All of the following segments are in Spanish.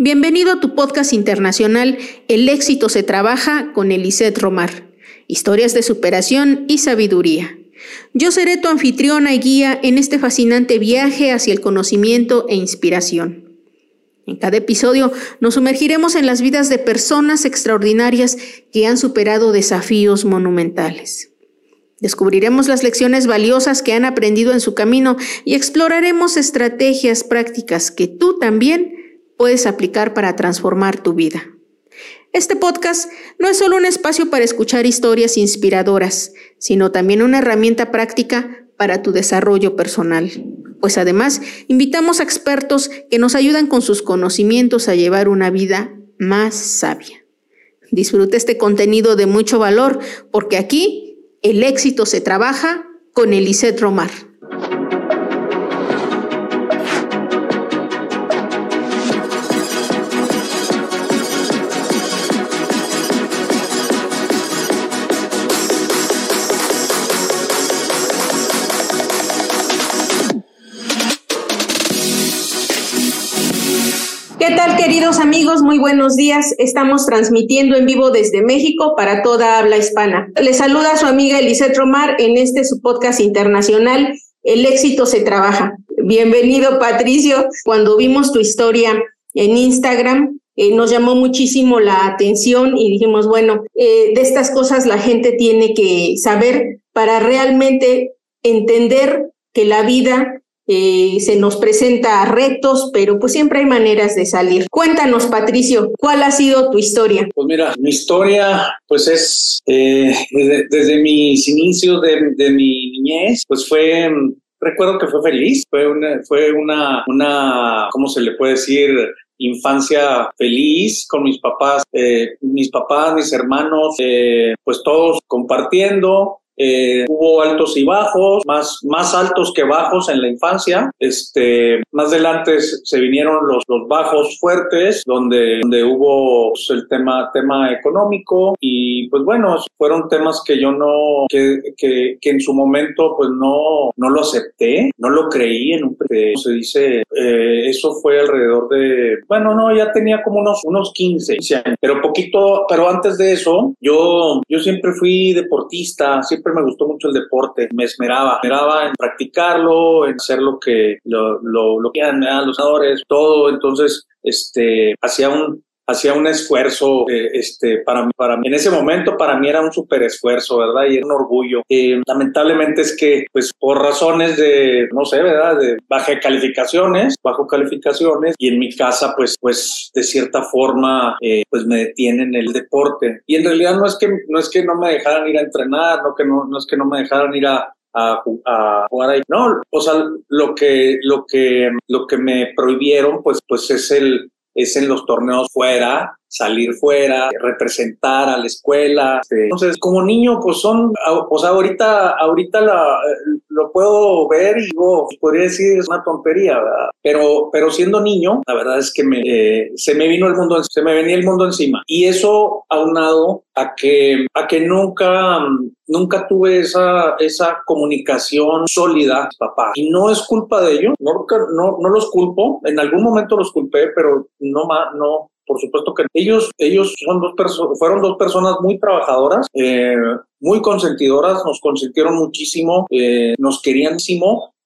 Bienvenido a tu podcast internacional El éxito se trabaja con Elisette Romar. Historias de superación y sabiduría. Yo seré tu anfitriona y guía en este fascinante viaje hacia el conocimiento e inspiración. En cada episodio nos sumergiremos en las vidas de personas extraordinarias que han superado desafíos monumentales. Descubriremos las lecciones valiosas que han aprendido en su camino y exploraremos estrategias prácticas que tú también puedes aplicar para transformar tu vida. Este podcast no es solo un espacio para escuchar historias inspiradoras, sino también una herramienta práctica para tu desarrollo personal. Pues además, invitamos a expertos que nos ayudan con sus conocimientos a llevar una vida más sabia. Disfruta este contenido de mucho valor, porque aquí el éxito se trabaja con Elisette Romar. ¿Qué tal queridos amigos? Muy buenos días. Estamos transmitiendo en vivo desde México para toda habla hispana. Les saluda su amiga Elisette Romar en este su podcast internacional El éxito se trabaja. Bienvenido Patricio. Cuando vimos tu historia en Instagram, eh, nos llamó muchísimo la atención y dijimos, bueno, eh, de estas cosas la gente tiene que saber para realmente entender que la vida eh, se nos presenta retos, pero pues siempre hay maneras de salir. Cuéntanos, Patricio, ¿cuál ha sido tu historia? Pues mira, mi historia pues es eh, desde, mis inicios de, mi niñez, pues fue recuerdo que fue feliz, fue una, fue una, una, ¿cómo se le puede decir? infancia feliz con mis papás, eh, mis papás, mis hermanos, pues todos compartiendo, eh, hubo altos y bajos, más, más altos que bajos en la infancia. Este, más adelante se vinieron los, los bajos fuertes, donde, donde hubo pues, el tema, tema económico y pues bueno, fueron temas que yo no, que, que, que en su momento pues no, no lo acepté, no lo creí en un, se dice, eh, eso fue alrededor de, bueno, no, ya tenía como unos, unos 15 años, pero poquito, pero antes de eso, yo, yo siempre fui deportista, siempre me gustó mucho el deporte, me esmeraba, me esmeraba en practicarlo, en hacer lo que, lo, lo, que eran los jugadores, todo, entonces, este, hacía un, hacía un esfuerzo, eh, este, para, para mí, en ese momento para mí era un súper esfuerzo, ¿verdad? Y era un orgullo. Eh, lamentablemente es que, pues, por razones de, no sé, ¿verdad? De baja calificaciones, bajo calificaciones, y en mi casa, pues, pues, de cierta forma, eh, pues me detienen el deporte. Y en realidad no es que, no es que no me dejaran ir a entrenar, no que no, no es que no me dejaran ir a, a, a, jugar ahí. No, o sea, lo que, lo que, lo que me prohibieron, pues, pues es el, es en los torneos fuera, salir fuera, representar a la escuela. Este, entonces, como niño, pues son, o sea, ahorita, ahorita la, lo puedo ver y digo, podría decir es una tontería, ¿verdad? Pero, pero siendo niño, la verdad es que me, eh, se me vino el mundo, se me venía el mundo encima. Y eso aunado a que, a que nunca, nunca tuve esa, esa comunicación sólida, papá. Y no es culpa de ellos, no, no, no los culpo, en algún momento los culpé, pero no, no, por supuesto que ellos, ellos son dos fueron dos personas muy trabajadoras, eh, muy consentidoras, nos consintieron muchísimo, eh, nos querían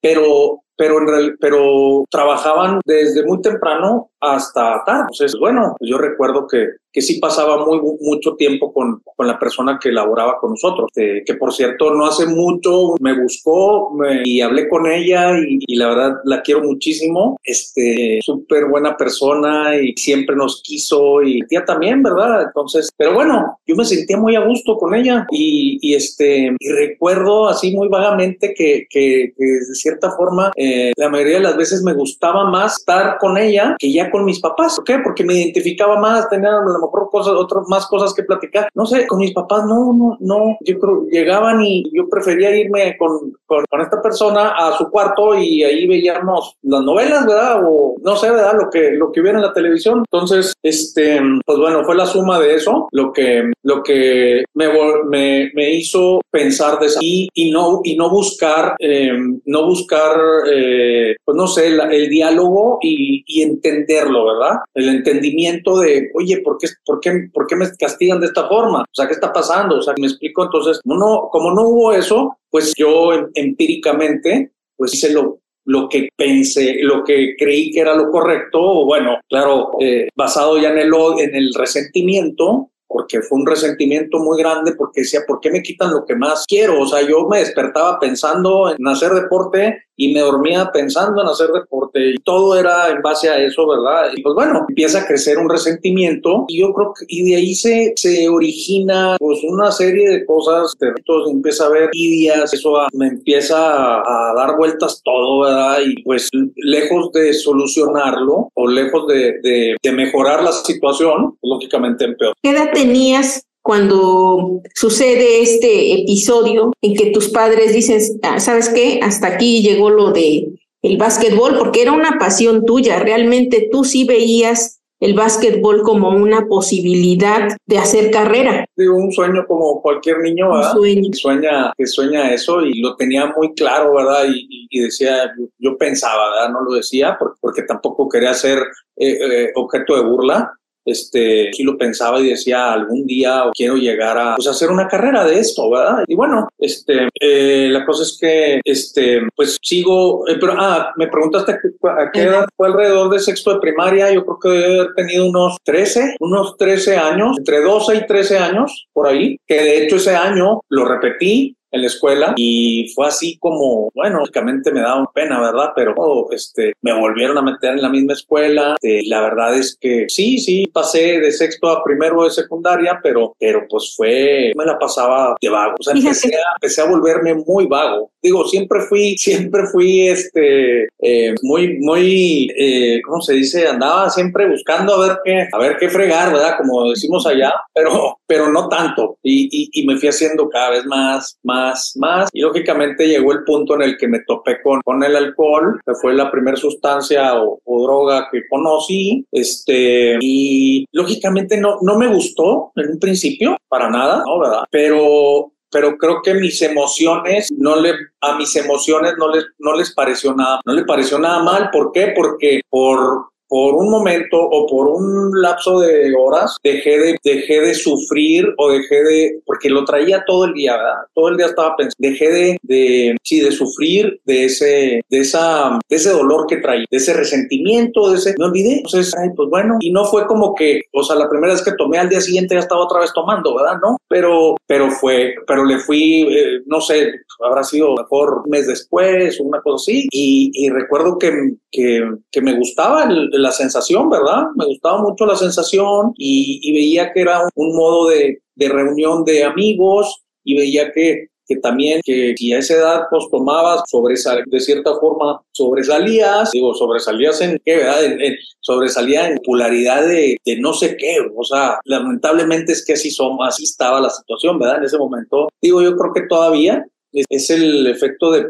pero pero, en pero trabajaban desde muy temprano hasta tarde. Entonces, bueno, yo recuerdo que, que sí pasaba muy, mucho tiempo con, con la persona que elaboraba con nosotros, que, que por cierto no hace mucho me buscó y hablé con ella y, la verdad la quiero muchísimo, este, súper buena persona y siempre nos quiso y tía también, ¿verdad? Entonces, pero bueno, yo me sentía muy a gusto con ella y, y este, y recuerdo así muy vagamente que, que, que de cierta forma eh, la mayoría de las veces me gustaba más estar con ella que ya con mis papás. ¿Por qué? Porque me identificaba más, tenía a lo mejor cosas, otras más cosas que platicar. No sé, con mis papás no, no, no. Yo creo, llegaban y yo prefería irme con, con, esta persona a su cuarto y ahí veíamos las novelas, ¿verdad? O no sé, ¿verdad? Lo que, lo que hubiera en la televisión. Entonces, este, pues bueno, fue la suma de eso lo que, lo que me, me, me hizo pensar de esa y, y no, y no buscar, eh, no buscar eh, pues no sé, el diálogo y, y, entenderlo, ¿verdad? El entendimiento de, oye, ¿por qué, por, qué, ¿por qué me castigan de esta forma? O sea, ¿qué está pasando? O sea, me explico, entonces, no, como no hubo eso, pues yo em, empíricamente, pues hice lo, lo que pensé, lo que creí que era lo correcto, o bueno, claro, eh, basado ya en el, en el resentimiento, porque fue un resentimiento muy grande porque decía, ¿por qué me quitan lo que más quiero? O sea, yo me despertaba pensando en hacer deporte y me dormía pensando en hacer deporte y todo era en base a eso, ¿verdad? Y pues bueno, empieza a crecer un resentimiento y yo creo que y de ahí se, se origina pues una serie de cosas, de entonces empieza a haber ideas, eso me empieza a, dar vueltas todo, ¿verdad? Y pues lejos de solucionarlo o lejos de, de, de mejorar la situación, lógicamente empeor. ¿Qué edad tenías cuando sucede este episodio en que tus padres dicen, ah, ¿sabes qué? Hasta aquí llegó lo de el básquetbol, porque era una pasión tuya, realmente tú sí veías el básquetbol como una posibilidad de hacer carrera. Digo, un sueño como cualquier niño, ¿verdad? sueño. Que sueña, que sueña eso y lo tenía muy claro, ¿verdad? Y, y decía, yo, pensaba, ¿verdad? No lo decía porque, porque tampoco quería ser eh, eh, objeto de burla, este, sí lo pensaba y decía, algún día quiero llegar a pues, hacer una carrera de esto, ¿verdad? Y bueno, este, eh, la cosa es que, este, pues sigo, eh, pero, ah, me preguntaste a qué edad fue alrededor de sexto de primaria, yo creo que debe haber tenido unos 13, unos 13 años, entre 12 y 13 años, por ahí, que de hecho ese año lo repetí, en la escuela y fue así como, bueno, lógicamente me daba pena, ¿verdad? Pero este, me volvieron a meter en la misma escuela. Eh, la verdad es que sí, sí, pasé de sexto a primero de secundaria, pero, pero pues fue, me la pasaba de vago. O sea, empecé a, empecé a volverme muy vago. Digo, siempre fui, siempre fui, este, eh, muy, muy, eh, ¿cómo se dice? Andaba siempre buscando a ver qué, a ver qué fregar, ¿verdad? Como decimos allá, pero, pero no tanto. Y, y, y me fui haciendo cada vez más, más más, Y lógicamente llegó el punto en el que me topé con, con el alcohol, que fue la primera sustancia o, droga que conocí. Este, y lógicamente no, no me gustó en un principio, para nada, ¿no? ¿Verdad? Pero pero creo que mis emociones no le a mis emociones no les no les pareció nada no le pareció nada mal ¿por qué? porque por por un momento o por un lapso de horas dejé de, dejé de sufrir o dejé de, porque lo traía todo el día, ¿verdad? Todo el día estaba pensando, dejé de, de sí, de sufrir de ese, de esa, de ese dolor que traía, de ese resentimiento, de ese, me olvidé. Entonces, ay, pues bueno, y no fue como que, o sea, la primera vez que tomé al día siguiente ya estaba otra vez tomando, ¿verdad? No, pero, pero fue, pero le fui, eh, no sé, habrá sido mejor un mes después, una cosa así, y, y recuerdo que, que, que me gustaba el la sensación, ¿verdad? Me gustaba mucho la sensación y, veía que era un, modo de, reunión de amigos y veía que, que también que si a esa edad pues tomabas sobresal, de cierta forma sobresalías, digo, sobresalías en qué, ¿verdad? En, sobresalía en popularidad de, de, no sé qué, o sea, lamentablemente es que así, son, así estaba la situación, ¿verdad? En ese momento, digo, yo creo que todavía, es el efecto de,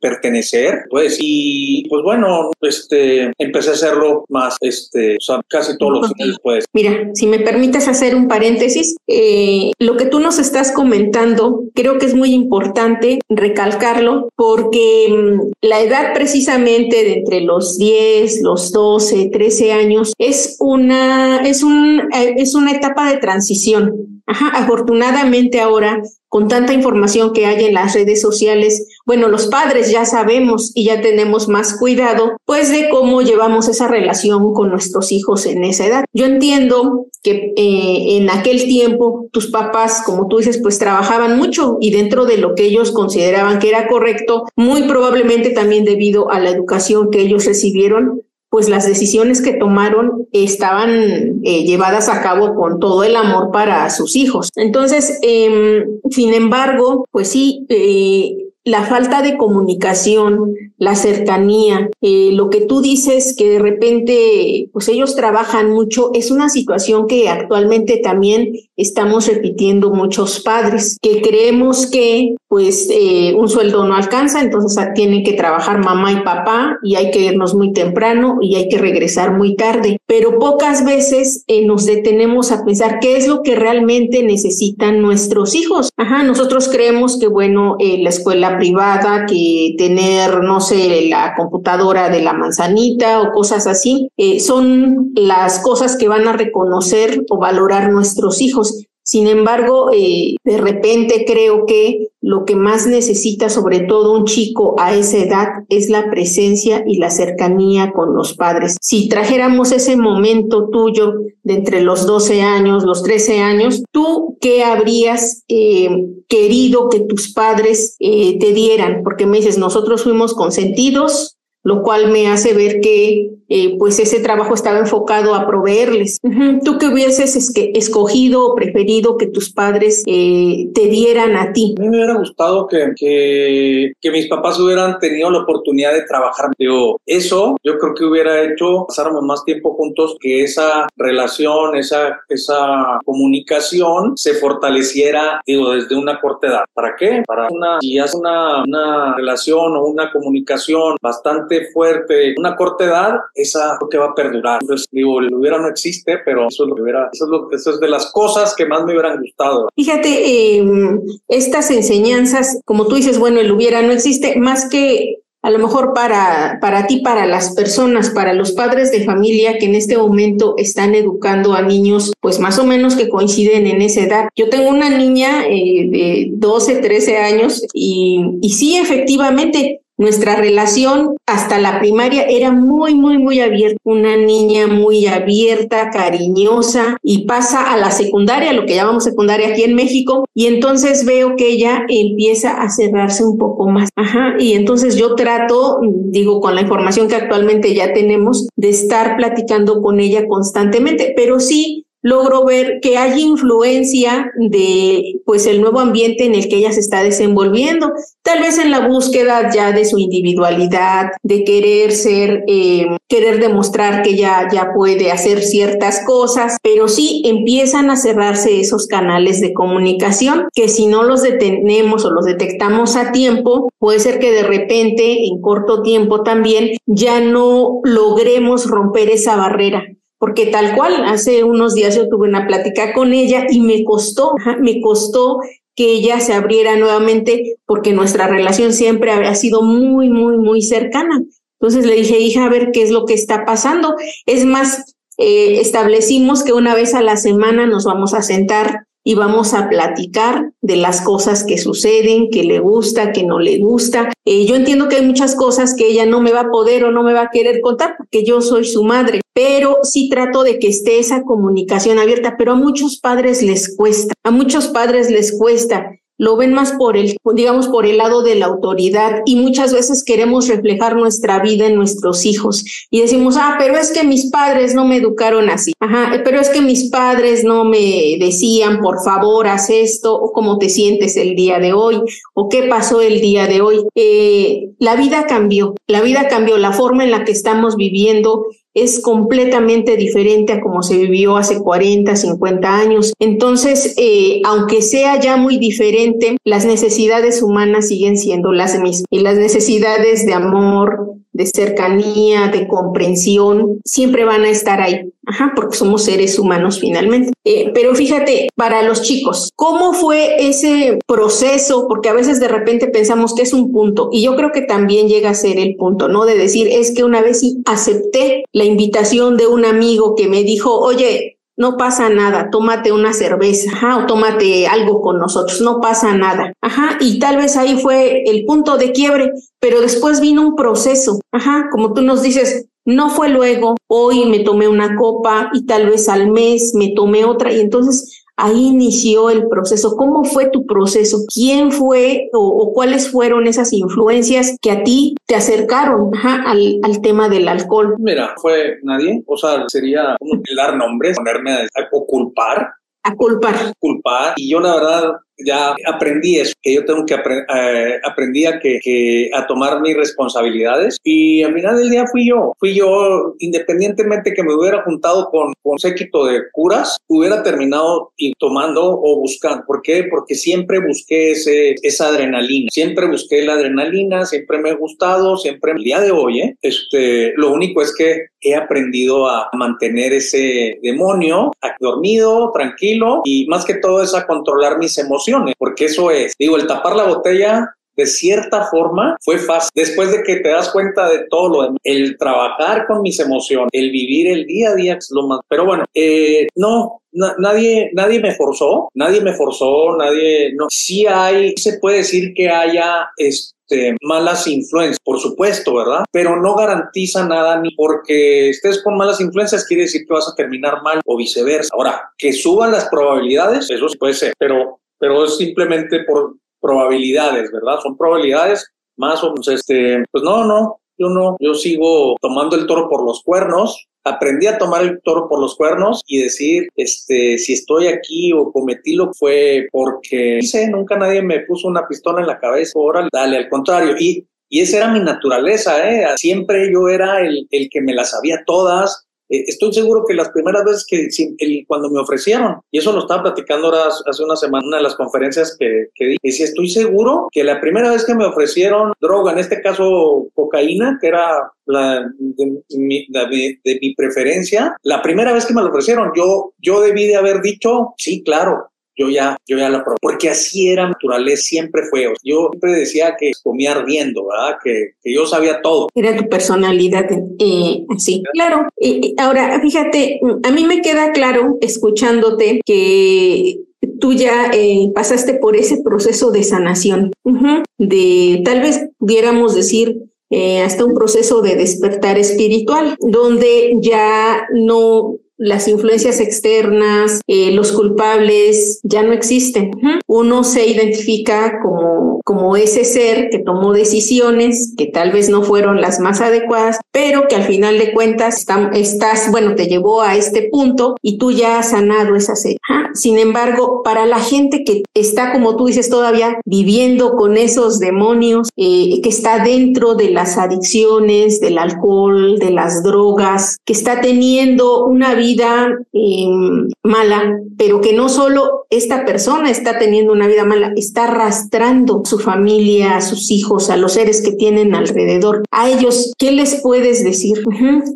pertenecer, pues, y pues bueno, este, empecé a hacerlo más, este, o sea, casi todos los días después. Mira, si me permites hacer un paréntesis, eh, lo que tú nos estás comentando, creo que es muy importante recalcarlo, porque mm, la edad precisamente de entre los 10, los 12, 13 años, es una, es un, eh, es una etapa de transición. Ajá, afortunadamente ahora con tanta información que hay en las redes sociales, bueno, los padres ya sabemos y ya tenemos más cuidado, pues de cómo llevamos esa relación con nuestros hijos en esa edad. Yo entiendo que eh, en aquel tiempo tus papás, como tú dices, pues trabajaban mucho y dentro de lo que ellos consideraban que era correcto, muy probablemente también debido a la educación que ellos recibieron, pues las decisiones que tomaron estaban eh, llevadas a cabo con todo el amor para sus hijos. Entonces, em, sin embargo, pues sí, eh, la falta de comunicación, la cercanía, eh, lo que tú dices que de repente, pues ellos trabajan mucho, es una situación que actualmente también estamos repitiendo muchos padres, que creemos que pues eh, un sueldo no alcanza, entonces tienen que trabajar mamá y papá y hay que irnos muy temprano y hay que regresar muy tarde. Pero pocas veces eh, nos detenemos a pensar qué es lo que realmente necesitan nuestros hijos. Ajá, nosotros creemos que bueno, eh, la escuela privada, que tener, no sé, la computadora de la manzanita o cosas así, son las cosas que van a reconocer o valorar nuestros hijos. Sin embargo, eh, de repente creo que lo que más necesita sobre todo un chico a esa edad es la presencia y la cercanía con los padres. Si trajéramos ese momento tuyo de entre los 12 años, los 13 años, ¿tú qué habrías eh, querido que tus padres eh, te dieran? Porque me dices, nosotros fuimos consentidos, lo cual me hace ver que eh, pues ese trabajo estaba enfocado a proveerles. ¿Tú qué hubieses escogido o preferido que tus padres eh, te dieran a ti? A mí me hubiera gustado que, mis papás hubieran tenido la oportunidad de trabajar. Digo, eso yo creo que hubiera hecho pasáramos más tiempo juntos, que esa relación, esa, esa comunicación se fortaleciera, digo, desde una corta edad. ¿Para qué? Para una, si hace una, una relación o una comunicación bastante fuerte, una corta edad, esa que va a perdurar. Entonces, digo, el hubiera no existe, pero eso es lo hubiera, eso es, lo, de las cosas que más me hubieran gustado. Fíjate, em, estas enseñanzas, como tú dices, bueno, el hubiera no existe, más que a lo mejor para, para ti, para las personas, para los padres de familia que en este momento están educando a niños, pues más o menos que coinciden en esa edad. Yo tengo una niña eh, de 12, 13 años y, y sí, efectivamente, nuestra relación hasta la primaria era muy, muy, muy abierta. Una niña muy abierta, cariñosa, y pasa a la secundaria, lo que llamamos secundaria aquí en México, y entonces veo que ella empieza a cerrarse un poco más. Ajá, y entonces yo trato, digo, con la información que actualmente ya tenemos, de estar platicando con ella constantemente, pero sí logro ver que hay influencia de pues el nuevo ambiente en el que ella se está desenvolviendo, tal vez en la búsqueda ya de su individualidad, de querer ser, eh, querer demostrar que ella ya puede hacer ciertas cosas, pero sí empiezan a cerrarse esos canales de comunicación que si no los detenemos o los detectamos a tiempo, puede ser que de repente en corto tiempo también ya no logremos romper esa barrera porque tal cual, hace unos días yo tuve una plática con ella y me costó, me costó que ella se abriera nuevamente porque nuestra relación siempre había sido muy, muy, muy cercana. Entonces le dije, hija, a ver qué es lo que está pasando. Es más, eh, establecimos que una vez a la semana nos vamos a sentar y vamos a platicar de las cosas que suceden, que le gusta, que no le gusta. Eh, yo entiendo que hay muchas cosas que ella no me va a poder o no me va a querer contar porque yo soy su madre, pero sí trato de que esté esa comunicación abierta, pero a muchos padres les cuesta, a muchos padres les cuesta lo ven más por el, digamos, por el lado de la autoridad y muchas veces queremos reflejar nuestra vida en nuestros hijos y decimos, ah, pero es que mis padres no me educaron así, ajá, pero es que mis padres no me decían, por favor, haz esto, o cómo te sientes el día de hoy, o qué pasó el día de hoy. Eh, la vida cambió, la vida cambió, la forma en la que estamos viviendo es completamente diferente a como se vivió hace 40, 50 años. Entonces, eh, aunque sea ya muy diferente, las necesidades humanas siguen siendo las mismas y las necesidades de amor, de cercanía, de comprensión, siempre van a estar ahí. Ajá, porque somos seres humanos finalmente. Eh, pero fíjate, para los chicos, ¿cómo fue ese proceso? Porque a veces de repente pensamos que es un punto y yo creo que también llega a ser el punto, ¿no? De decir, es que una vez acepté la invitación de un amigo que me dijo, oye, no pasa nada, tómate una cerveza, ajá, o tómate algo con nosotros, no pasa nada, ajá, y tal vez ahí fue el punto de quiebre, pero después vino un proceso, ajá, como tú nos dices, no fue luego, hoy me tomé una copa y tal vez al mes me tomé otra y entonces ahí inició el proceso. ¿Cómo fue tu proceso? ¿Quién fue o, cuáles fueron esas influencias que a ti te acercaron al, al, tema del alcohol? Mira, fue nadie. O sea, sería como dar nombres, ponerme a, a culpar a culpar. Culpar. Y yo la verdad ya aprendí eso, que yo tengo que aprender, eh, aprendí a que, a tomar mis responsabilidades y al final del día fui yo, fui yo, independientemente que me hubiera juntado con, con séquito de curas, hubiera terminado y tomando o buscando. ¿Por qué? Porque siempre busqué ese, esa adrenalina, siempre busqué la adrenalina, siempre me ha gustado, siempre el día de hoy, ¿eh? este, lo único es que he aprendido a mantener ese demonio dormido, tranquilo y más que todo es a controlar mis emociones, porque eso es, digo, el tapar la botella de cierta forma fue fácil. Después de que te das cuenta de todo lo demás, el trabajar con mis emociones, el vivir el día a día es lo más. Pero bueno, eh, no, nadie, nadie me forzó, nadie me forzó, nadie, no. Sí hay, se puede decir que haya este, malas influencias, por supuesto, ¿verdad? Pero no garantiza nada ni porque estés con malas influencias quiere decir que vas a terminar mal o viceversa. Ahora, que suban las probabilidades, eso sí puede ser, pero, pero es simplemente por probabilidades, ¿verdad? Son probabilidades más o menos, este, pues no, no, yo no, yo sigo tomando el toro por los cuernos, aprendí a tomar el toro por los cuernos y decir, este, si estoy aquí o cometí lo fue porque hice, nunca nadie me puso una pistola en la cabeza, ahora dale, al contrario, y, y esa era mi naturaleza, ¿eh? Siempre yo era el, el que me las sabía todas, eh, estoy seguro que las primeras veces que cuando me ofrecieron, y eso lo estaba platicando ahora hace una semana, una de las conferencias que, que di, decía, estoy seguro que la primera vez que me ofrecieron droga, en este caso cocaína, que era la, de, mi, de, mi preferencia, la primera vez que me lo ofrecieron, yo, yo debí de haber dicho, sí, claro, yo ya, yo ya la probé, porque así era naturaleza, siempre fue. Yo siempre decía que comía ardiendo, ¿verdad? Que, que yo sabía todo. Era tu personalidad, eh, sí, claro. ahora, fíjate, a mí me queda claro, escuchándote, que tú ya eh, pasaste por ese proceso de sanación, de tal vez pudiéramos decir eh, hasta un proceso de despertar espiritual, donde ya no las influencias externas, eh, los culpables ya no existen. Uno se identifica como, como ese ser que tomó decisiones que tal vez no fueron las más adecuadas, pero que al final de cuentas estás, bueno, te llevó a este punto y tú ya has sanado esa sed. Sin embargo, para la gente que está, como tú dices, todavía viviendo con esos demonios, eh, que está dentro de las adicciones, del alcohol, de las drogas, que está teniendo una vida vida em, mala, pero que no solo esta persona está teniendo una vida mala, está arrastrando su familia, a sus hijos, a los seres que tienen alrededor. A ellos, ¿qué les puedes decir?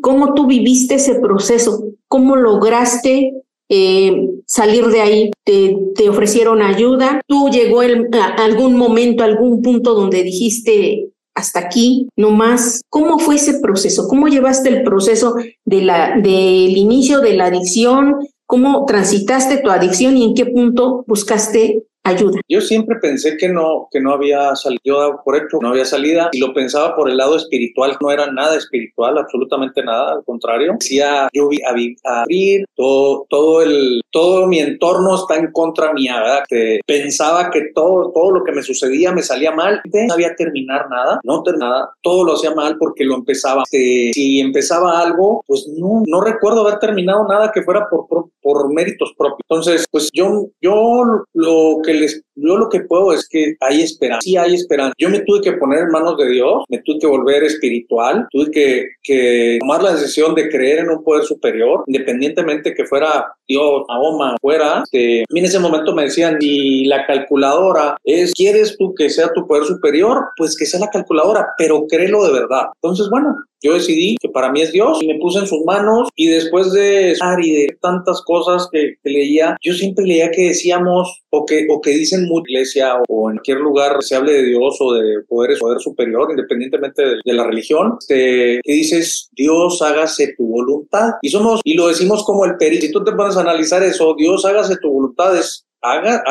¿Cómo tú viviste ese proceso? ¿Cómo lograste eh, salir de ahí, te, ofrecieron ayuda, tú llegó el, algún momento, algún punto donde dijiste, hasta aquí, no más. ¿Cómo fue ese proceso? ¿Cómo llevaste el proceso del inicio de la adicción? ¿Cómo transitaste tu adicción y en qué punto buscaste ayuda. Yo siempre pensé que no, que no había salido, por hecho, no había salida y lo pensaba por el lado espiritual, no era nada espiritual, absolutamente nada, al contrario. Decía, yo vi a, abrir todo, todo el, todo mi entorno está en contra mía, ¿verdad? Que pensaba que todo, todo lo que me sucedía me salía mal, no sabía terminar nada, no terminar nada, todo lo hacía mal porque lo empezaba. Este, si empezaba algo, pues no, no recuerdo haber terminado nada que fuera por, por, por méritos propios. Entonces, pues yo, yo lo que yo lo que puedo es que hay esperanza, sí hay esperanza. Yo me tuve que poner en manos de Dios, me tuve que volver espiritual, tuve que, que tomar la decisión de creer en un poder superior, independientemente que fuera Dios, Mahoma, fuera. Que, a mí en ese momento me decían, y la calculadora es, ¿quieres tú que sea tu poder superior? Pues que sea la calculadora, pero créelo de verdad. Entonces, bueno, yo decidí que para mí es Dios y me puse en sus manos y después de estar y de tantas cosas que, leía, yo siempre leía que decíamos o que, o que dicen mucha iglesia o en cualquier lugar se hable de Dios o de poderes, poder superior, independientemente de, la religión, este, que dices, Dios hágase tu voluntad. Y somos, y lo decimos como el peri. Si tú te pones a analizar eso, Dios hágase tu voluntad, es haga,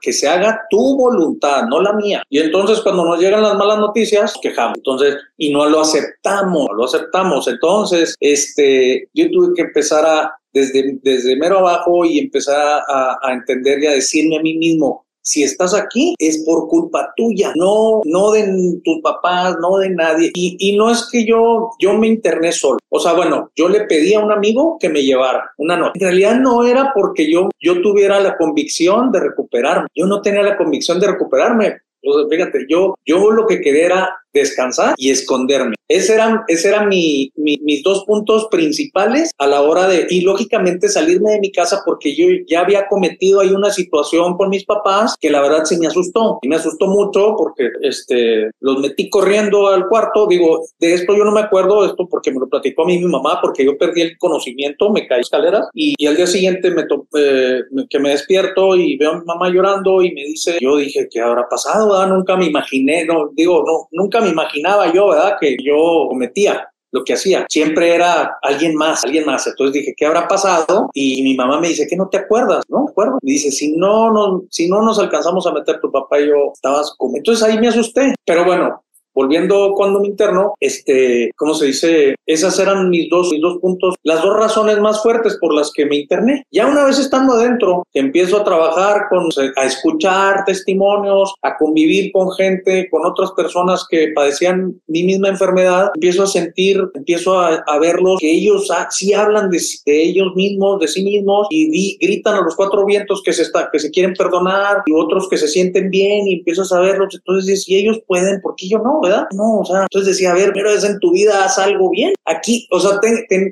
que se haga tu voluntad, no la mía. Y entonces cuando nos llegan las malas noticias, quejamos. Entonces, y no lo aceptamos, lo aceptamos. Entonces, este, yo tuve que empezar a, desde, desde mero abajo y empezar a, a entender y a decirme a mí mismo, si estás aquí es por culpa tuya, no, no de tus papás, no de nadie. Y, y no es que yo, yo me interné solo. O sea, bueno, yo le pedí a un amigo que me llevara una nota. En realidad no era porque yo, yo tuviera la convicción de recuperarme. Yo no tenía la convicción de recuperarme. O fíjate, yo, yo lo que quería era descansar y esconderme. Ese eran, ese eran mi, mis dos puntos principales a la hora de, y lógicamente salirme de mi casa porque yo ya había cometido ahí una situación con mis papás que la verdad sí me asustó. Y me asustó mucho porque este, los metí corriendo al cuarto. Digo, de esto yo no me acuerdo, esto porque me lo platicó a mí mi mamá, porque yo perdí el conocimiento, me caí escaleras y, y al día siguiente me eh, que me despierto y veo a mi mamá llorando y me dice, yo dije, ¿qué habrá pasado? Nunca me imaginé, no, digo, no, me imaginaba yo, ¿verdad? Que yo cometía lo que hacía. Siempre era alguien más, alguien más. Entonces dije, ¿qué habrá pasado? Y mi mamá me dice, ¿qué no te acuerdas? No me acuerdo. Me dice, si no, no, si no nos alcanzamos a meter tu papá y yo, estabas como. Entonces ahí me asusté. Pero bueno, Volviendo cuando me interno, este, ¿cómo se dice? Esas eran mis dos, mis dos puntos, las dos razones más fuertes por las que me interné. Ya una vez estando adentro, empiezo a trabajar con, a escuchar testimonios, a convivir con gente, con otras personas que padecían mi misma enfermedad, empiezo a sentir, empiezo a, verlos, que ellos sí hablan de, ellos mismos, de sí mismos, y gritan a los cuatro vientos que se, está, que se quieren perdonar, y otros que se sienten bien, y empiezo a saberlos. Entonces, si ellos pueden, ¿por qué yo no? No, o sea, entonces decía, a ver, pero es en tu vida haz algo bien. Aquí, o sea,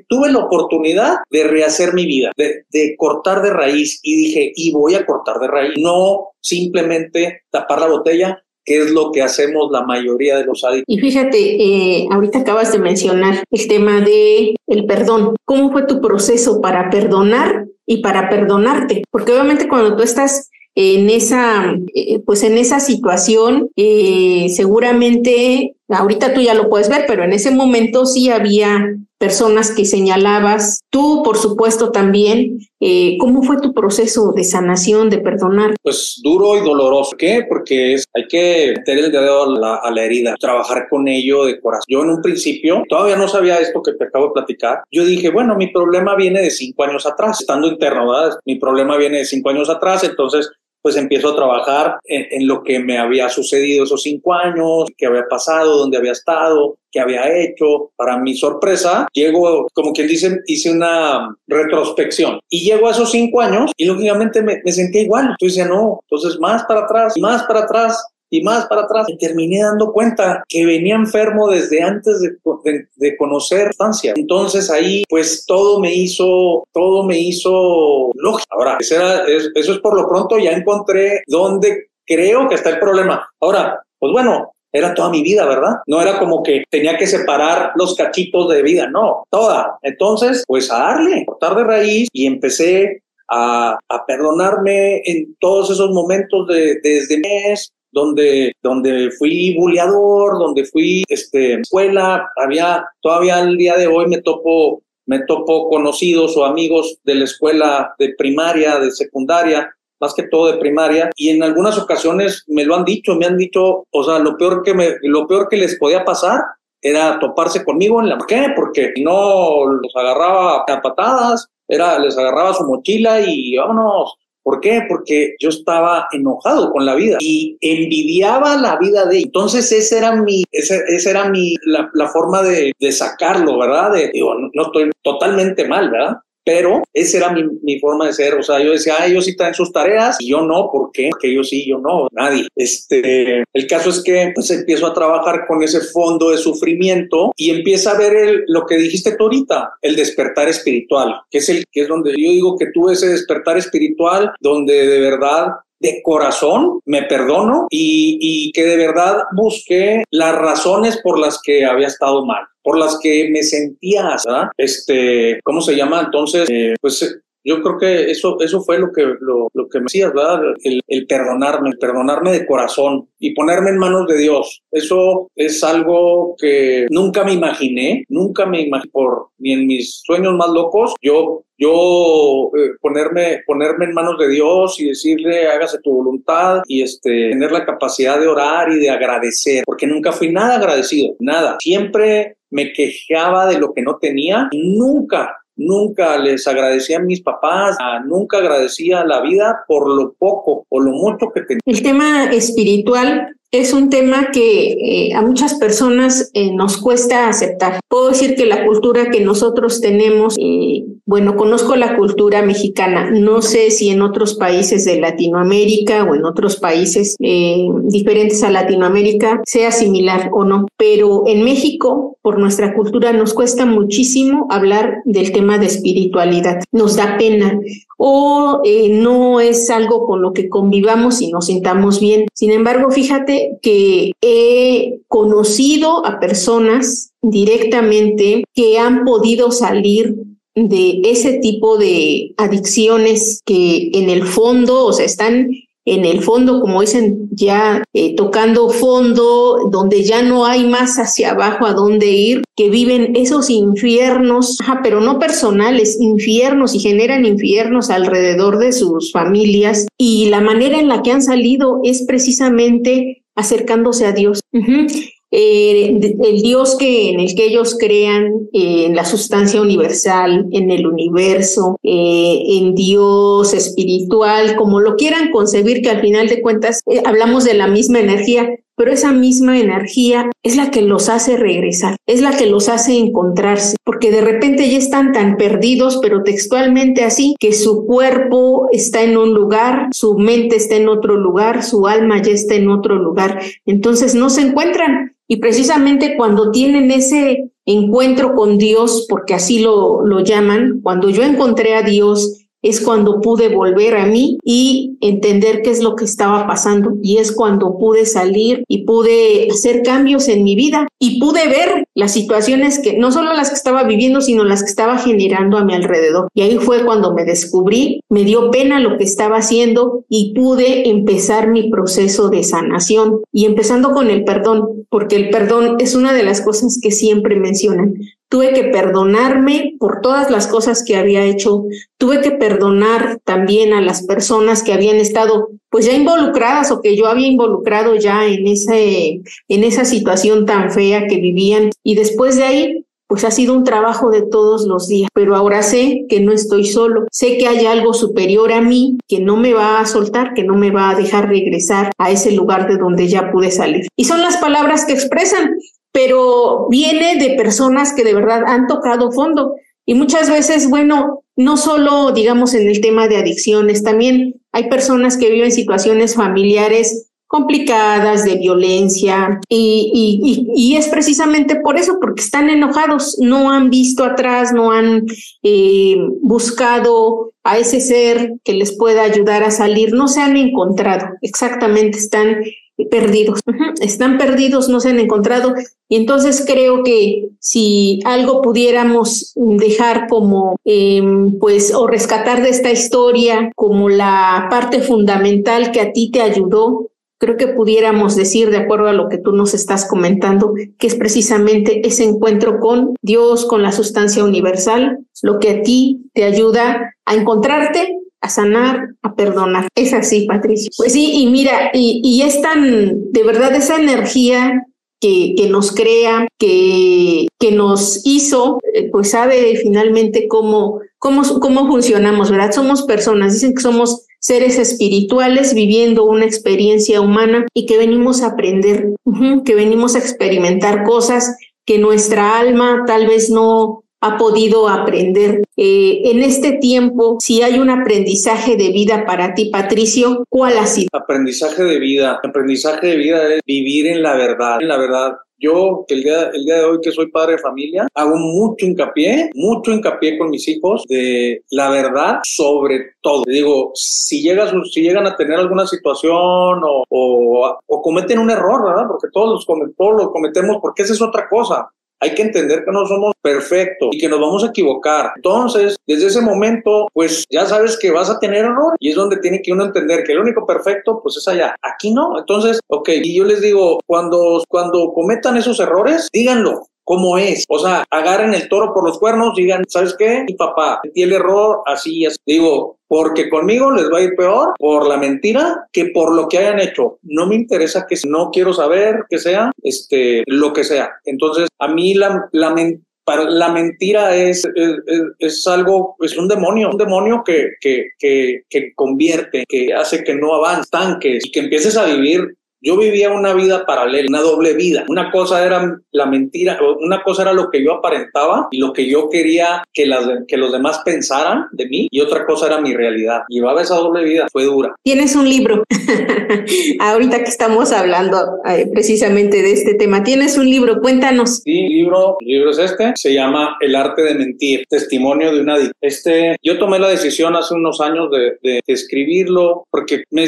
tuve la oportunidad de rehacer mi vida, de, de cortar de raíz y dije, y voy a cortar de raíz, no simplemente tapar la botella, que es lo que hacemos la mayoría de los adictos. Y fíjate, eh, ahorita acabas de mencionar el tema de el perdón. ¿Cómo fue tu proceso para perdonar y para perdonarte? Porque obviamente cuando tú estás en esa, eh, pues en esa situación, eh, seguramente, ahorita tú ya lo puedes ver, pero en ese momento sí había personas que señalabas, tú por supuesto también, eh, ¿cómo fue tu proceso de sanación, de perdonar? Pues duro y doloroso. ¿Qué? Porque es, hay que meter el dedo a la, a la, herida, trabajar con ello de corazón. Yo en un principio todavía no sabía esto que te acabo de platicar. Yo dije, bueno, mi problema viene de cinco años atrás, estando interno, ¿verdad? Mi problema viene de cinco años atrás, entonces pues empiezo a trabajar en, lo que me había sucedido esos cinco años, qué había pasado, dónde había estado, qué había hecho. Para mi sorpresa, llego, como quien dice, hice una retrospección y llego a esos cinco años y lógicamente me, me sentía igual. Entonces decía, no, entonces más para atrás, más para atrás y más para atrás, me terminé dando cuenta que venía enfermo desde antes de, de, conocer sustancia. Entonces ahí, pues todo me hizo, todo me hizo lógico. Ahora, eso, era, eso es por lo pronto, ya encontré dónde creo que está el problema. Ahora, pues bueno, era toda mi vida, ¿verdad? No era como que tenía que separar los cachitos de vida, no, toda. Entonces, pues a darle, cortar de raíz y empecé a, a perdonarme en todos esos momentos de, desde mes, donde, donde fui buleador, donde fui este, escuela, había, todavía al día de hoy me topo, me topo conocidos o amigos de la escuela de primaria, de secundaria, más que todo de primaria, y en algunas ocasiones me lo han dicho, me han dicho, o sea, lo peor que me, lo peor que les podía pasar era toparse conmigo en la, ¿por qué? Porque no los agarraba a patadas, era, les agarraba su mochila y vámonos, ¿Por qué? Porque yo estaba enojado con la vida y envidiaba la vida de Entonces esa era mi, esa, era mi, la, la forma de, de, sacarlo, ¿verdad? De, digo, no estoy totalmente mal, ¿verdad? Pero esa era mi, forma de ser. O sea, yo decía, ah, ellos sí traen sus tareas y yo no, ¿por qué? Porque ellos sí, yo no, nadie. Este, el caso es que pues empiezo a trabajar con ese fondo de sufrimiento y empieza a ver el, lo que dijiste tú ahorita, el despertar espiritual, que es el que es donde yo digo que tuve ese despertar espiritual donde de verdad de corazón me perdono y, y, que de verdad busqué las razones por las que había estado mal por las que me sentía, ¿verdad? Este, ¿cómo se llama? Entonces, eh, pues yo creo que eso, eso fue lo que, lo, lo que me decías, ¿verdad? El, perdonarme, el perdonarme de corazón y ponerme en manos de Dios. Eso es algo que nunca me imaginé, nunca me imaginé, por, ni en mis sueños más locos, yo yo eh, ponerme, ponerme en manos de Dios y decirle hágase tu voluntad y este, tener la capacidad de orar y de agradecer, porque nunca fui nada agradecido, nada. Siempre me quejaba de lo que no tenía nunca nunca les agradecía a mis papás, nunca agradecía la vida por lo poco o lo mucho que tenía. El tema espiritual es un tema que eh, a muchas personas eh, nos cuesta aceptar. Puedo decir que la cultura que nosotros tenemos, eh, bueno, conozco la cultura mexicana, no sé si en otros países de Latinoamérica o en otros países diferentes a Latinoamérica sea similar o no, pero en México, por nuestra cultura, nos cuesta muchísimo hablar del tema de espiritualidad. Nos da pena o no es algo con lo que convivamos y nos sintamos bien. Sin embargo, fíjate que he conocido a personas directamente que han podido salir de ese tipo de adicciones que en el fondo, o sea, están en el fondo, como dicen, ya eh, tocando fondo, donde ya no hay más hacia abajo a dónde ir, que viven esos infiernos, pero no personales, infiernos y generan infiernos alrededor de sus familias. Y la manera en la que han salido es precisamente acercándose a Dios. Eh, el Dios que, en el que ellos crean, eh, en la sustancia universal, en el universo, eh, en Dios espiritual, como lo quieran concebir, que al final de cuentas hablamos de la misma energía, pero esa misma energía es la que los hace regresar, es la que los hace encontrarse, porque de repente ya están tan perdidos, pero textualmente así, que su cuerpo está en un lugar, su mente está en otro lugar, su alma ya está en otro lugar, entonces no se encuentran. Y precisamente cuando tienen ese encuentro con Dios, porque así lo, lo llaman, cuando yo encontré a Dios, es cuando pude volver a mí y entender qué es lo que estaba pasando. Y es cuando pude salir y pude hacer cambios en mi vida y pude ver las situaciones que no solo las que estaba viviendo, sino las que estaba generando a mi alrededor. Y ahí fue cuando me descubrí, me dio pena lo que estaba haciendo y pude empezar mi proceso de sanación. Y empezando con el perdón, porque el perdón es una de las cosas que siempre mencionan. Tuve que perdonarme por todas las cosas que había hecho. Tuve que perdonar también a las personas que habían estado pues ya involucradas o que yo había involucrado ya en ese en esa situación tan fea que vivían y después de ahí pues ha sido un trabajo de todos los días, pero ahora sé que no estoy solo, sé que hay algo superior a mí que no me va a soltar, que no me va a dejar regresar a ese lugar de donde ya pude salir. Y son las palabras que expresan pero viene de personas que de verdad han tocado fondo. Y muchas veces, bueno, no solo, digamos, en el tema de adicciones, también hay personas que viven situaciones familiares complicadas, de violencia, y, y, es precisamente por eso, porque están enojados, no han visto atrás, no han eh, buscado a ese ser que les pueda ayudar a salir, no se han encontrado, exactamente, están perdidos, están perdidos, no se han encontrado. Y entonces creo que si algo pudiéramos dejar como, em, pues, o rescatar de esta historia como la parte fundamental que a ti te ayudó, creo que pudiéramos decir, de acuerdo a lo que tú nos estás comentando, que es precisamente ese encuentro con Dios, con la sustancia universal, lo que a ti te ayuda a encontrarte a sanar, a perdonar. Es así, Patricio. Pues sí, y mira, y, y es tan, de verdad, esa energía que, que, nos crea, que, que nos hizo, eh, pues sabe finalmente cómo, cómo, cómo funcionamos, ¿verdad? Somos personas, dicen que somos seres espirituales viviendo una experiencia humana y que venimos a aprender, que venimos a experimentar cosas que nuestra alma tal vez no ha podido aprender eh, en este tiempo, si hay un aprendizaje de vida para ti, Patricio, ¿cuál ha sido? Aprendizaje de vida. Aprendizaje de vida es vivir en la verdad, en la verdad. Yo, el día, el día de hoy que soy padre de familia, hago mucho hincapié, mucho hincapié con mis hijos de la verdad sobre todo. Digo, si, llegas, si llegan a tener alguna situación o, o, o cometen un error, ¿verdad? Porque todos los, todos los cometemos, porque esa es otra cosa hay que entender que no somos perfectos y que nos vamos a equivocar. Entonces, desde ese momento, pues ya sabes que vas a tener error y es donde tiene que uno entender que el único perfecto, pues es allá. Aquí no. Entonces, ok, y yo les digo, cuando, cuando cometan esos errores, díganlo cómo es. O sea, agarren el toro por los cuernos, digan, ¿sabes qué? Mi papá tiene el error, así es. Digo, porque conmigo les va a ir peor por la mentira que por lo que hayan hecho. No me interesa que no quiero saber que sea, este, lo que sea. Entonces, a mí la, la, para la mentira es, es, algo, es un demonio, un demonio que, que, que, convierte, que hace que no avances, tanques y que empieces a vivir yo vivía una vida paralela, una doble vida. Una cosa era la mentira, una cosa era lo que yo aparentaba y lo que yo quería que, las, que los demás pensaran de mí y otra cosa era mi realidad. Llevaba esa doble vida, fue dura. Tienes un libro, ahorita que estamos hablando eh, precisamente de este tema, tienes un libro, cuéntanos. Sí, el libro, el libro es este, se llama El arte de mentir, testimonio de una Este, yo tomé la decisión hace unos años de, de, escribirlo porque me,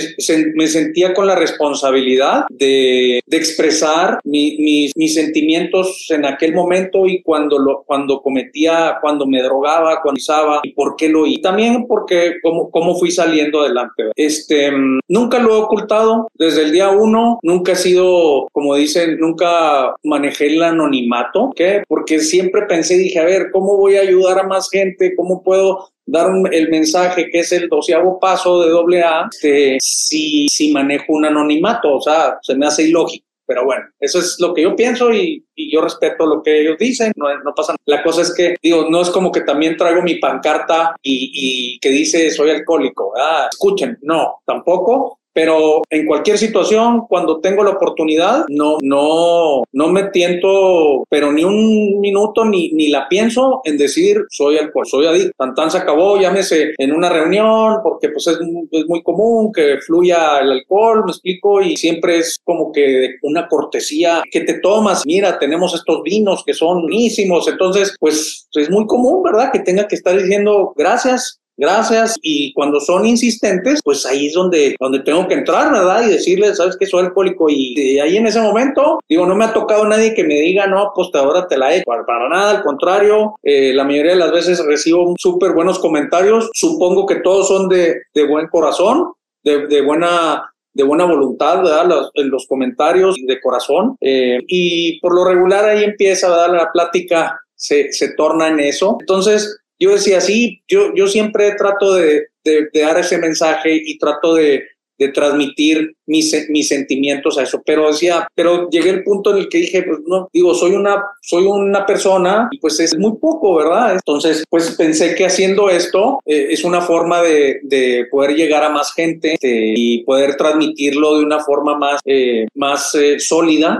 me sentía con la responsabilidad de, expresar mis, sentimientos en aquel momento y cuando, cuando cometía, cuando me drogaba, cuando usaba y por qué lo hice. También porque cómo, cómo fui saliendo adelante. Este, nunca lo he ocultado desde el día uno, nunca he sido, como dicen, nunca manejé el anonimato, ¿qué? Porque siempre pensé, dije, a ver, ¿cómo voy a ayudar a más gente? ¿Cómo puedo dar el mensaje que es el doceavo paso de doble A este, si, si manejo un anonimato, o sea, se me hace ilógico. Pero bueno, eso es lo que yo pienso y, y yo respeto lo que ellos dicen, no, no, pasa nada. La cosa es que, digo, no es como que también traigo mi pancarta y, y que dice soy alcohólico. Ah, escuchen, no, tampoco pero en cualquier situación, cuando tengo la oportunidad, no, no, no me tiento, pero ni un minuto ni, ni la pienso en decir soy alcohol, soy adicto. Tan tan se acabó, llámese en una reunión, porque pues es, es, muy común que fluya el alcohol, me explico, y siempre es como que una cortesía que te tomas. Mira, tenemos estos vinos que son buenísimos, entonces pues es muy común, ¿verdad? Que tenga que estar diciendo gracias, gracias. Y cuando son insistentes, pues ahí es donde, donde tengo que entrar, ¿verdad? Y decirles, ¿sabes que Soy alcohólico. Y ahí en ese momento, digo, no me ha tocado nadie que me diga, no, pues ahora te la he para, nada, al contrario, eh, la mayoría de las veces recibo súper buenos comentarios. Supongo que todos son de, de buen corazón, de, de buena de buena voluntad, ¿verdad? Los comentarios de corazón. Eh, y por lo regular ahí empieza, ¿verdad? La plática se, se torna en eso. Entonces, yo decía, sí, yo, yo siempre trato de, de, dar ese mensaje y trato de, de transmitir mis, mis, sentimientos a eso. Pero decía, pero llegué al punto en el que dije, pues no, digo, soy una, soy una persona y pues es muy poco, ¿verdad? Entonces, pues pensé que haciendo esto eh, es una forma de, de, poder llegar a más gente este, y poder transmitirlo de una forma más, eh, más eh, sólida.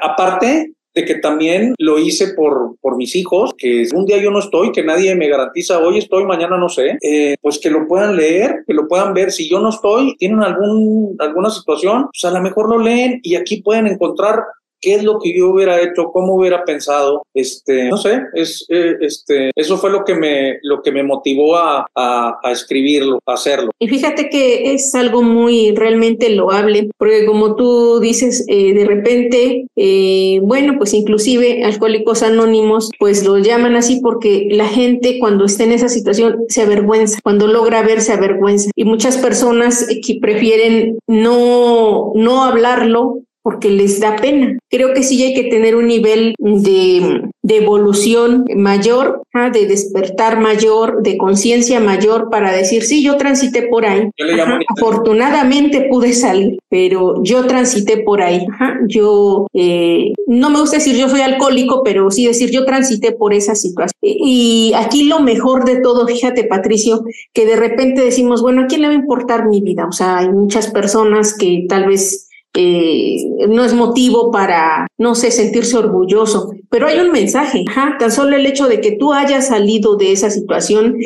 Aparte, de que también lo hice por, por mis hijos, que un día yo no estoy, que nadie me garantiza hoy estoy, mañana no sé, eh, pues que lo puedan leer, que lo puedan ver. Si yo no estoy, tienen algún, alguna situación, pues a lo mejor lo leen y aquí pueden encontrar qué es lo que yo hubiera hecho, cómo hubiera pensado, este, no sé, es, eh, este, eso fue lo que me, lo que me motivó a, a, a, escribirlo, a hacerlo. Y fíjate que es algo muy realmente loable, porque como tú dices, eh, de repente, eh, bueno, pues inclusive alcohólicos anónimos, pues lo llaman así porque la gente cuando está en esa situación se avergüenza, cuando logra verse avergüenza. Y muchas personas que prefieren no, no hablarlo porque les da pena. Creo que sí hay que tener un nivel de, de evolución mayor, ¿ah? de despertar mayor, de conciencia mayor para decir, sí, yo transité por ahí. Ajá. Afortunadamente pude salir, pero yo transité por ahí. Ajá. Yo, eh, no me gusta decir yo soy alcohólico, pero sí decir yo transité por esa situación. Y aquí lo mejor de todo, fíjate Patricio, que de repente decimos, bueno, ¿a quién le va a importar mi vida? O sea, hay muchas personas que tal vez eh, no es motivo para, no sé, sentirse orgulloso, pero hay un mensaje, tan solo el hecho de que tú hayas salido de esa situación,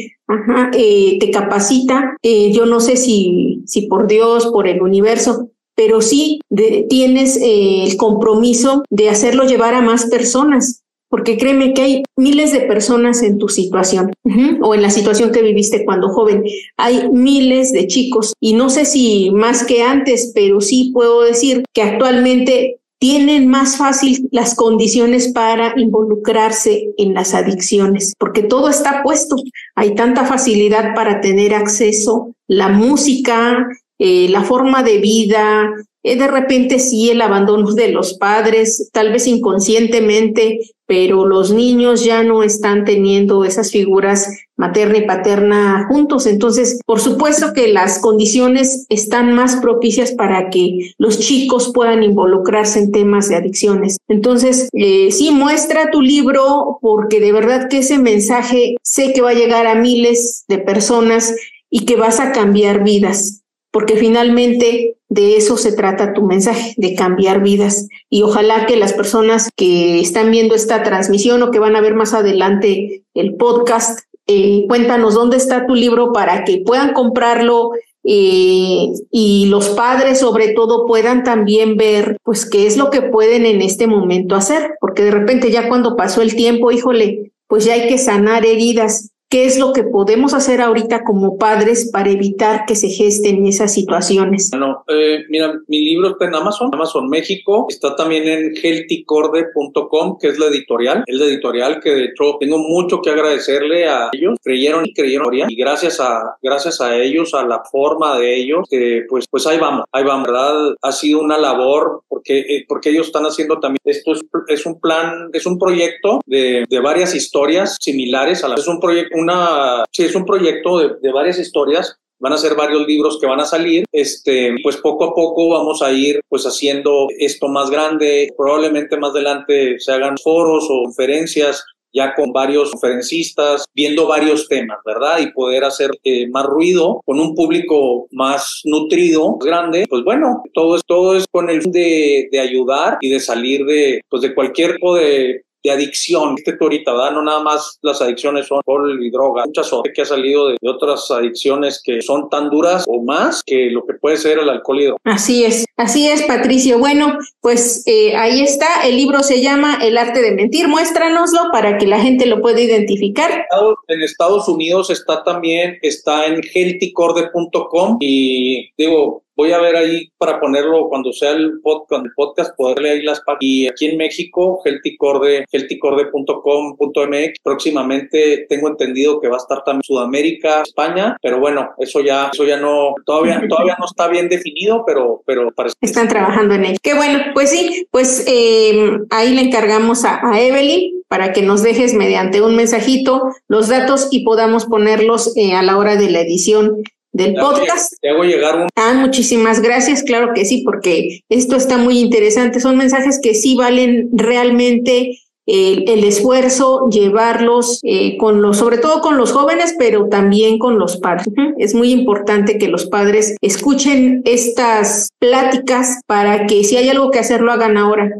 eh, te capacita, eh, yo no sé si, si por Dios, por el universo, pero sí de, tienes el compromiso de hacerlo llevar a más personas porque créeme que hay miles de personas en tu situación uh -huh, o en la situación que viviste cuando joven. Hay miles de chicos y no sé si más que antes, pero sí puedo decir que actualmente tienen más fácil las condiciones para involucrarse en las adicciones, porque todo está puesto. Hay tanta facilidad para tener acceso, la música, eh, la forma de vida, eh, de repente sí el abandono de los padres, tal vez inconscientemente, pero los niños ya no están teniendo esas figuras materna y paterna juntos. Entonces, por supuesto que las condiciones están más propicias para que los chicos puedan involucrarse en temas de adicciones. Entonces, eh, sí, muestra tu libro porque de verdad que ese mensaje sé que va a llegar a miles de personas y que vas a cambiar vidas, porque finalmente de eso se trata tu mensaje, de cambiar vidas. Y ojalá que las personas que están viendo esta transmisión o que van a ver más adelante el podcast, eh, cuéntanos dónde está tu libro para que puedan comprarlo eh, y los padres sobre todo puedan también ver pues qué es lo que pueden en este momento hacer, porque de repente ya cuando pasó el tiempo, híjole, pues ya hay que sanar heridas ¿Qué es lo que podemos hacer ahorita como padres para evitar que se gesten esas situaciones? Bueno, eh, mira, mi libro está en Amazon, Amazon México, está también en healthycorde.com, que es la editorial, es la editorial que de hecho tengo mucho que agradecerle a ellos, creyeron y creyeron y gracias a gracias a ellos, a la forma de ellos, que pues pues ahí vamos, ahí vamos, ¿verdad? Ha sido una labor porque eh, porque ellos están haciendo también esto es, un plan, es un proyecto de, de varias historias similares a la es un proyecto una, sí, es un proyecto de, de varias historias van a ser varios libros que van a salir, este, pues poco a poco vamos a ir pues haciendo esto más grande, probablemente más adelante se hagan foros o conferencias ya con varios conferencistas, viendo varios temas, ¿verdad? Y poder hacer eh, más ruido con un público más nutrido, más grande. Pues bueno, todo es, todo es con el fin de, de ayudar y de salir de, pues de cualquier tipo de de adicción. Este ahorita. No nada más las adicciones son alcohol y droga, muchas otras que ha salido de, otras adicciones que son tan duras o más que lo que puede ser el alcohol y droga. Así es, así es, Patricio. Bueno, pues eh, ahí está, el libro se llama El arte de mentir, muéstranoslo para que la gente lo pueda identificar. En Estados Unidos está también, está en healthycorde.com y digo, voy a ver ahí para ponerlo cuando sea el, podcast, el podcast poderle ahí las páginas. Y aquí en México, healthycorde, healthycorde.com.mx. Próximamente tengo entendido que va a estar también Sudamérica, España, pero bueno, eso ya, eso ya no, todavía, todavía no está bien definido, pero, pero parece Están trabajando en ello. Qué bueno, pues sí, pues eh, ahí le encargamos a, a Evelyn para que nos dejes mediante un mensajito los datos y podamos ponerlos eh, a la hora de la edición del podcast. Te hago llegar un... Ah, muchísimas gracias, claro que sí, porque esto está muy interesante. Son mensajes que sí valen realmente el, el esfuerzo, llevarlos eh, con los, sobre todo con los jóvenes, pero también con los padres. Es muy importante que los padres escuchen estas pláticas para que si hay algo que hacer, lo hagan ahora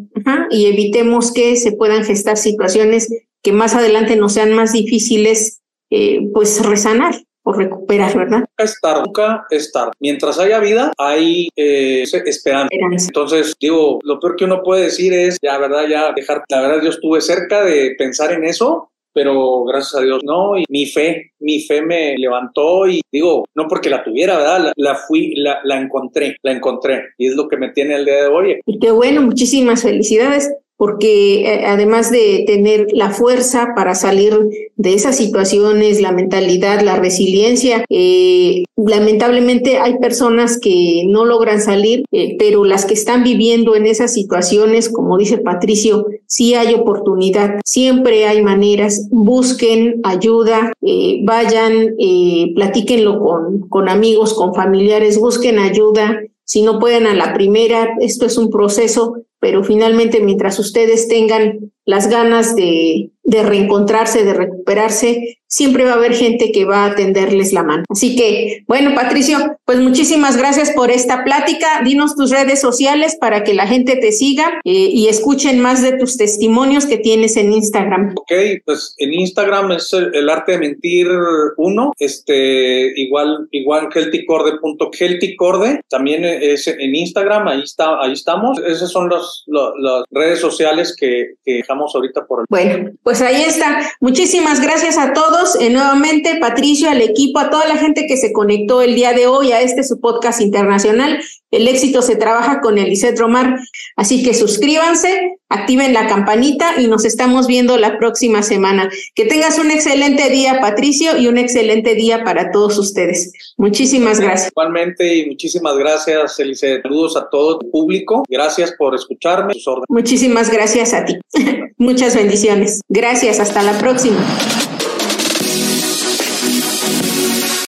y evitemos que se puedan gestar situaciones que más adelante no sean más difíciles, eh, pues resanar o recuperar, ¿verdad? Estar, nunca estar. Mientras haya vida, hay eh, esperanza. Entonces, digo, lo peor que uno puede decir es, ya, ¿verdad? Ya dejar, la verdad, yo estuve cerca de pensar en eso, pero gracias a Dios no, y mi fe, mi fe me levantó y digo, no porque la tuviera, ¿verdad? La, fui, la, la, encontré, la encontré y es lo que me tiene el día de hoy. Y qué bueno, muchísimas felicidades porque eh, además de tener la fuerza para salir de esas situaciones, la mentalidad, la resiliencia, eh, lamentablemente hay personas que no logran salir, eh, pero las que están viviendo en esas situaciones, como dice Patricio, sí hay oportunidad, siempre hay maneras, busquen ayuda, vayan, platíquenlo con, con amigos, con familiares, busquen ayuda. Si no pueden a la primera, esto es un proceso pero finalmente mientras ustedes tengan las ganas de, de, reencontrarse, de recuperarse, siempre va a haber gente que va a tenderles la mano. Así que, bueno, Patricio, pues muchísimas gracias por esta plática. Dinos tus redes sociales para que la gente te siga eh, y escuchen más de tus testimonios que tienes en Instagram. Ok, pues en Instagram es el, arte de mentir uno, este, igual, igual healthycorde.healthycorde, también es en Instagram, ahí está, ahí estamos. Esas son las, redes sociales que dejamos ahorita por el... Bueno, pues ahí está. Muchísimas gracias a todos. Eh, nuevamente, Patricio, al equipo, a toda la gente que se conectó el día de hoy a este su podcast internacional. El éxito se trabaja con Eliseth Romar. Así que suscríbanse, activen la campanita y nos estamos viendo la próxima semana. Que tengas un excelente día, Patricio, y un excelente día para todos ustedes. Muchísimas gracias. Igualmente y muchísimas gracias, Eliseth. Saludos a todo el público. Gracias por escucharme. Muchísimas gracias a ti. Muchas bendiciones. Gracias. Hasta la próxima.